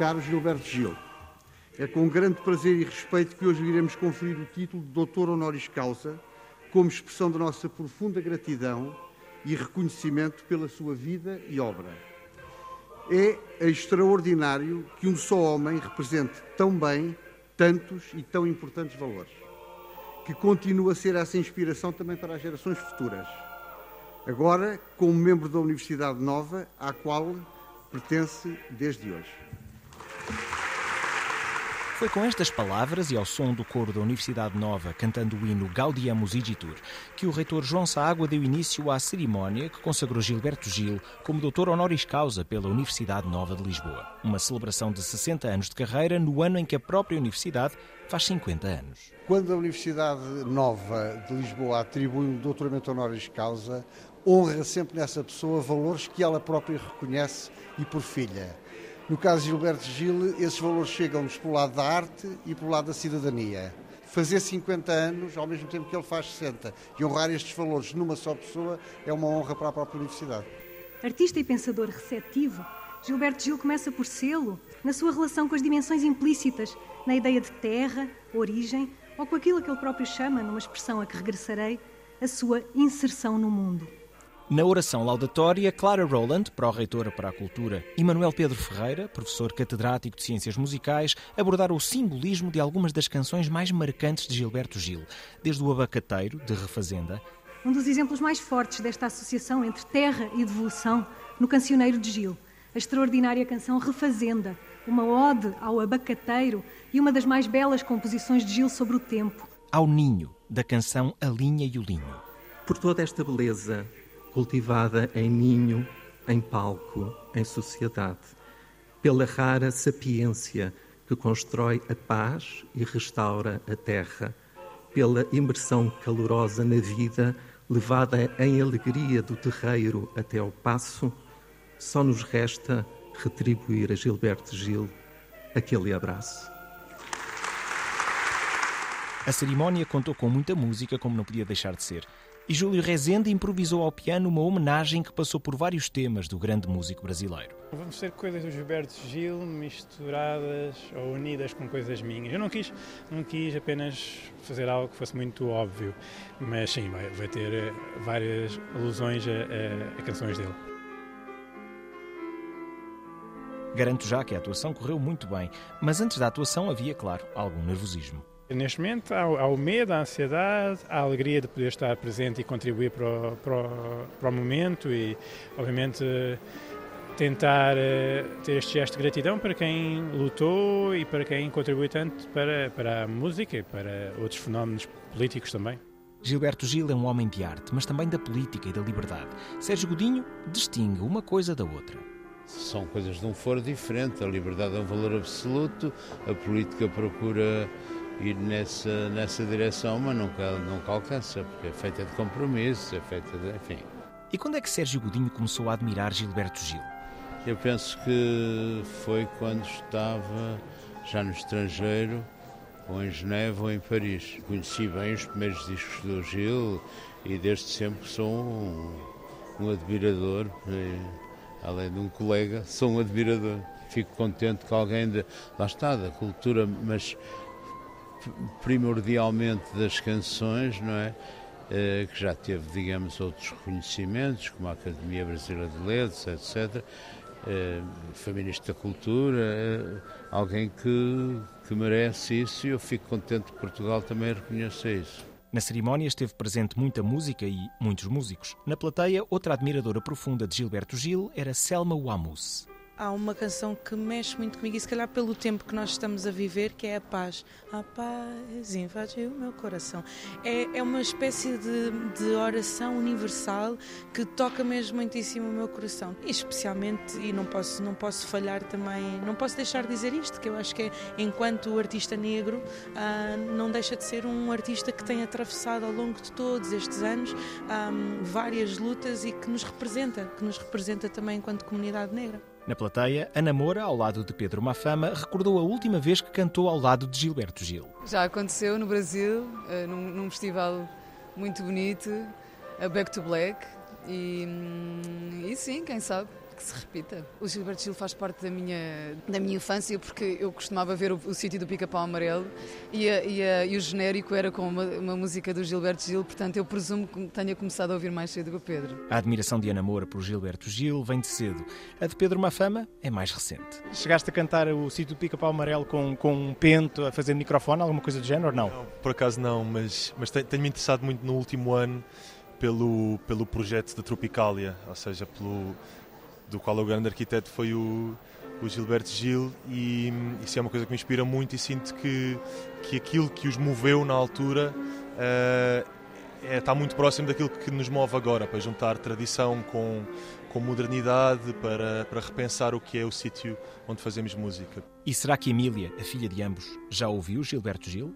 caro Gilberto Gil. É com grande prazer e respeito que hoje iremos conferir o título de Doutor Honoris Causa, como expressão da nossa profunda gratidão e reconhecimento pela sua vida e obra. É extraordinário que um só homem represente tão bem tantos e tão importantes valores, que continua a ser essa inspiração também para as gerações futuras. Agora, como membro da Universidade Nova, à qual pertence desde hoje. Foi com estas palavras e ao som do coro da Universidade Nova cantando o hino Gaudiamus Igitur que o reitor João Saágua deu início à cerimónia que consagrou Gilberto Gil como doutor honoris causa pela Universidade Nova de Lisboa. Uma celebração de 60 anos de carreira no ano em que a própria universidade faz 50 anos. Quando a Universidade Nova de Lisboa atribui um doutoramento honoris causa, honra sempre nessa pessoa valores que ela própria reconhece e por filha. No caso de Gilberto Gil, esses valores chegam-nos pelo lado da arte e pelo lado da cidadania. Fazer 50 anos, ao mesmo tempo que ele faz 60, e honrar estes valores numa só pessoa, é uma honra para a própria universidade. Artista e pensador receptivo, Gilberto Gil começa por sê-lo na sua relação com as dimensões implícitas, na ideia de terra, origem, ou com aquilo que ele próprio chama, numa expressão a que regressarei, a sua inserção no mundo. Na oração laudatória, Clara Rowland, pró-reitora para a cultura, e Manuel Pedro Ferreira, professor catedrático de ciências musicais, abordaram o simbolismo de algumas das canções mais marcantes de Gilberto Gil, desde o Abacateiro, de Refazenda. Um dos exemplos mais fortes desta associação entre terra e devolução no Cancioneiro de Gil, a extraordinária canção Refazenda, uma ode ao abacateiro e uma das mais belas composições de Gil sobre o tempo. Ao ninho, da canção A Linha e o Linho. Por toda esta beleza, cultivada em ninho, em palco, em sociedade, pela rara sapiência que constrói a paz e restaura a terra, pela imersão calorosa na vida, levada em alegria do terreiro até ao passo, só nos resta retribuir a Gilberto Gil aquele abraço. A cerimónia contou com muita música, como não podia deixar de ser. E Júlio Rezende improvisou ao piano uma homenagem que passou por vários temas do grande músico brasileiro. Vamos ser coisas do Gilberto Gil misturadas ou unidas com coisas minhas. Eu não quis, não quis apenas fazer algo que fosse muito óbvio, mas sim, vai, vai ter eh, várias alusões a, a, a canções dele. Garanto já que a atuação correu muito bem, mas antes da atuação havia, claro, algum nervosismo. Neste momento há, há, o medo, a ansiedade, a alegria de poder estar presente e contribuir para o, para o, para o momento e, obviamente, tentar eh, ter este gesto de gratidão para quem lutou e para quem contribui tanto para, para a música e para outros fenómenos políticos também. Gilberto Gil é um homem de arte, mas também da política e da liberdade. Sérgio Godinho distingue uma coisa da outra. São coisas de um foro diferente. A liberdade é um valor absoluto, a política procura ir nessa, nessa direção, mas nunca, nunca alcança, porque é feita de compromissos, é feita de. enfim. E quando é que Sérgio Godinho começou a admirar Gilberto Gil? Eu penso que foi quando estava já no estrangeiro, ou em Geneva ou em Paris. Conheci bem os primeiros discos do Gil e desde sempre sou um, um admirador, além de um colega, sou um admirador. Fico contente que alguém, de, lá está, da cultura, mas primordialmente das canções, não é? Uh, que já teve, digamos, outros reconhecimentos, como a Academia Brasileira de Letras, etc. Eh, foi Ministro da Cultura, uh, alguém que, que merece isso e eu fico contente que Portugal também reconheça isso. Na cerimónia esteve presente muita música e muitos músicos. Na plateia, outra admiradora profunda de Gilberto Gil era Selma Wamus há uma canção que mexe muito comigo e se calhar pelo tempo que nós estamos a viver, que é a paz. A paz invadiu o meu coração. É, é uma espécie de, de oração universal que toca mesmo muitíssimo o meu coração. E especialmente, e não posso, não posso falhar também, não posso deixar de dizer isto, que eu acho que é, enquanto artista negro, ah, não deixa de ser um artista que tem atravessado ao longo de todos estes anos ah, várias lutas e que nos representa, que nos representa também enquanto comunidade negra. Na plateia, Ana Moura, ao lado de Pedro Mafama, recordou a última vez que cantou ao lado de Gilberto Gil. Já aconteceu no Brasil, eh, num, num festival muito bonito, a Back to Black, e, hum, e sim, quem sabe, que se repita. O Gilberto Gil faz parte da minha, da minha infância porque eu costumava ver o, o sítio do Pica-Pau Amarelo e, a, e, a, e, o genérico era com uma, uma, música do Gilberto Gil, portanto eu presumo que tenha começado a ouvir mais cedo que o Pedro. A admiração de Ana Moura por Gilberto Gil vem de cedo. A de Pedro Mafama é mais recente. Chegaste a cantar o sítio do Pica-Pau Amarelo com, com um pento, a fazer microfone, alguma coisa do género ou não? não por acaso não, mas, mas tenho-me interessado muito no último ano pelo, pelo projeto da Tropicália, ou seja, pelo, do qual o grande arquiteto foi o, o Gilberto Gil e isso é uma coisa que me inspira muito e sinto que, que aquilo que os moveu na altura uh, é, está muito próximo daquilo que nos move agora, para juntar tradição com, com modernidade, para, para repensar o que é o sítio onde fazemos música. E será que Emília, a filha de ambos, já ouviu Gilberto Gil?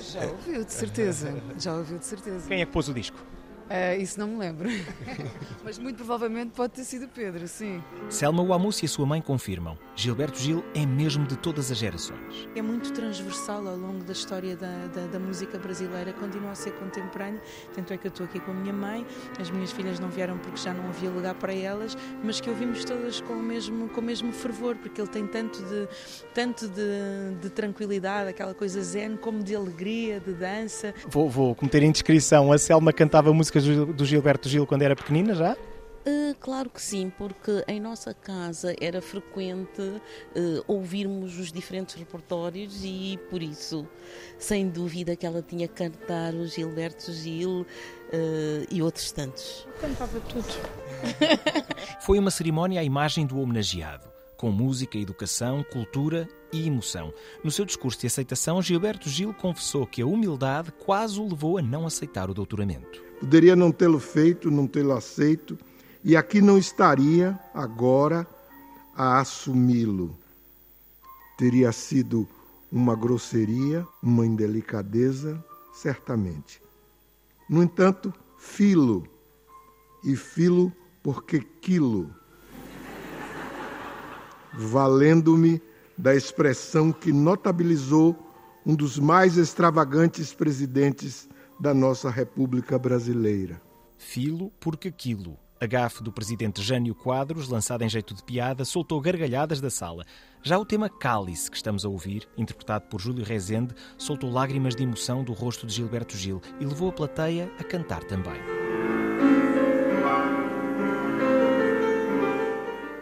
Já ouviu, de certeza. Já ouviu, de certeza. Quem é que pôs o disco? Uh, isso não me lembro. Mas muito provavelmente pode ter sido Pedro, sim. Selma Wamus e a sua mãe confirmam. Gilberto Gil é mesmo de todas as gerações. É muito transversal ao longo da história da, da, da, música brasileira, continua a ser contemporâneo. Tanto é que eu estou aqui com a minha mãe, as minhas filhas não vieram porque já não havia lugar para elas, mas que ouvimos todas com o mesmo, com o mesmo fervor, porque ele tem tanto de, tanto de, de tranquilidade, aquela coisa zen, como de alegria, de dança. Vou, vou cometer indiscrição. A Selma cantava música músicas do Gilberto Gil quando era pequenina já? Uh, claro que sim, porque em nossa casa era frequente uh, ouvirmos os diferentes repertórios e por isso, sem dúvida, que ela tinha que cantar o Gilberto Gil uh, e outros tantos. Cantava tudo. Foi uma cerimónia à imagem do homenageado, com música, educação, cultura e emoção. No seu discurso de aceitação, Gilberto Gil confessou que a humildade quase o levou a não aceitar o doutoramento. Poderia não tê-lo feito, não tê-lo aceito, e aqui não estaria agora a assumi-lo. Teria sido uma grosseria, uma indelicadeza, certamente. No entanto, filo, e filo porque quilo, valendo-me da expressão que notabilizou um dos mais extravagantes presidentes da nossa República Brasileira. Filo porque quilo. A gafe do presidente Jânio Quadros, lançada em jeito de piada, soltou gargalhadas da sala. Já o tema Cálice, que estamos a ouvir, interpretado por Júlio Rezende, soltou lágrimas de emoção do rosto de Gilberto Gil e levou a plateia a cantar também.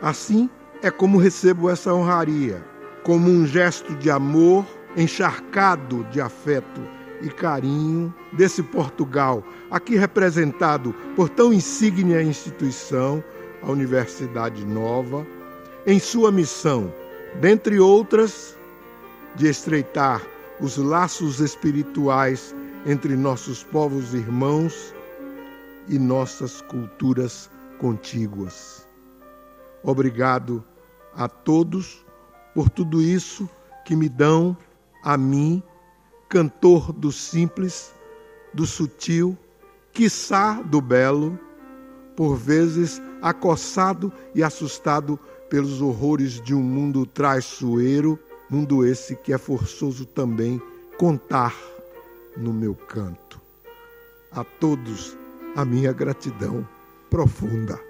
Assim é como recebo essa honraria, como um gesto de amor encharcado de afeto e carinho desse Portugal, aqui representado por tão insígnia instituição, a Universidade Nova, em sua missão, dentre outras, de estreitar os laços espirituais entre nossos povos irmãos e nossas culturas contíguas. Obrigado a todos por tudo isso que me dão a mim cantor do simples, do sutil, quiçá do belo, por vezes acossado e assustado pelos horrores de um mundo traiçoeiro, mundo esse que é forçoso também contar no meu canto. A todos a minha gratidão profunda.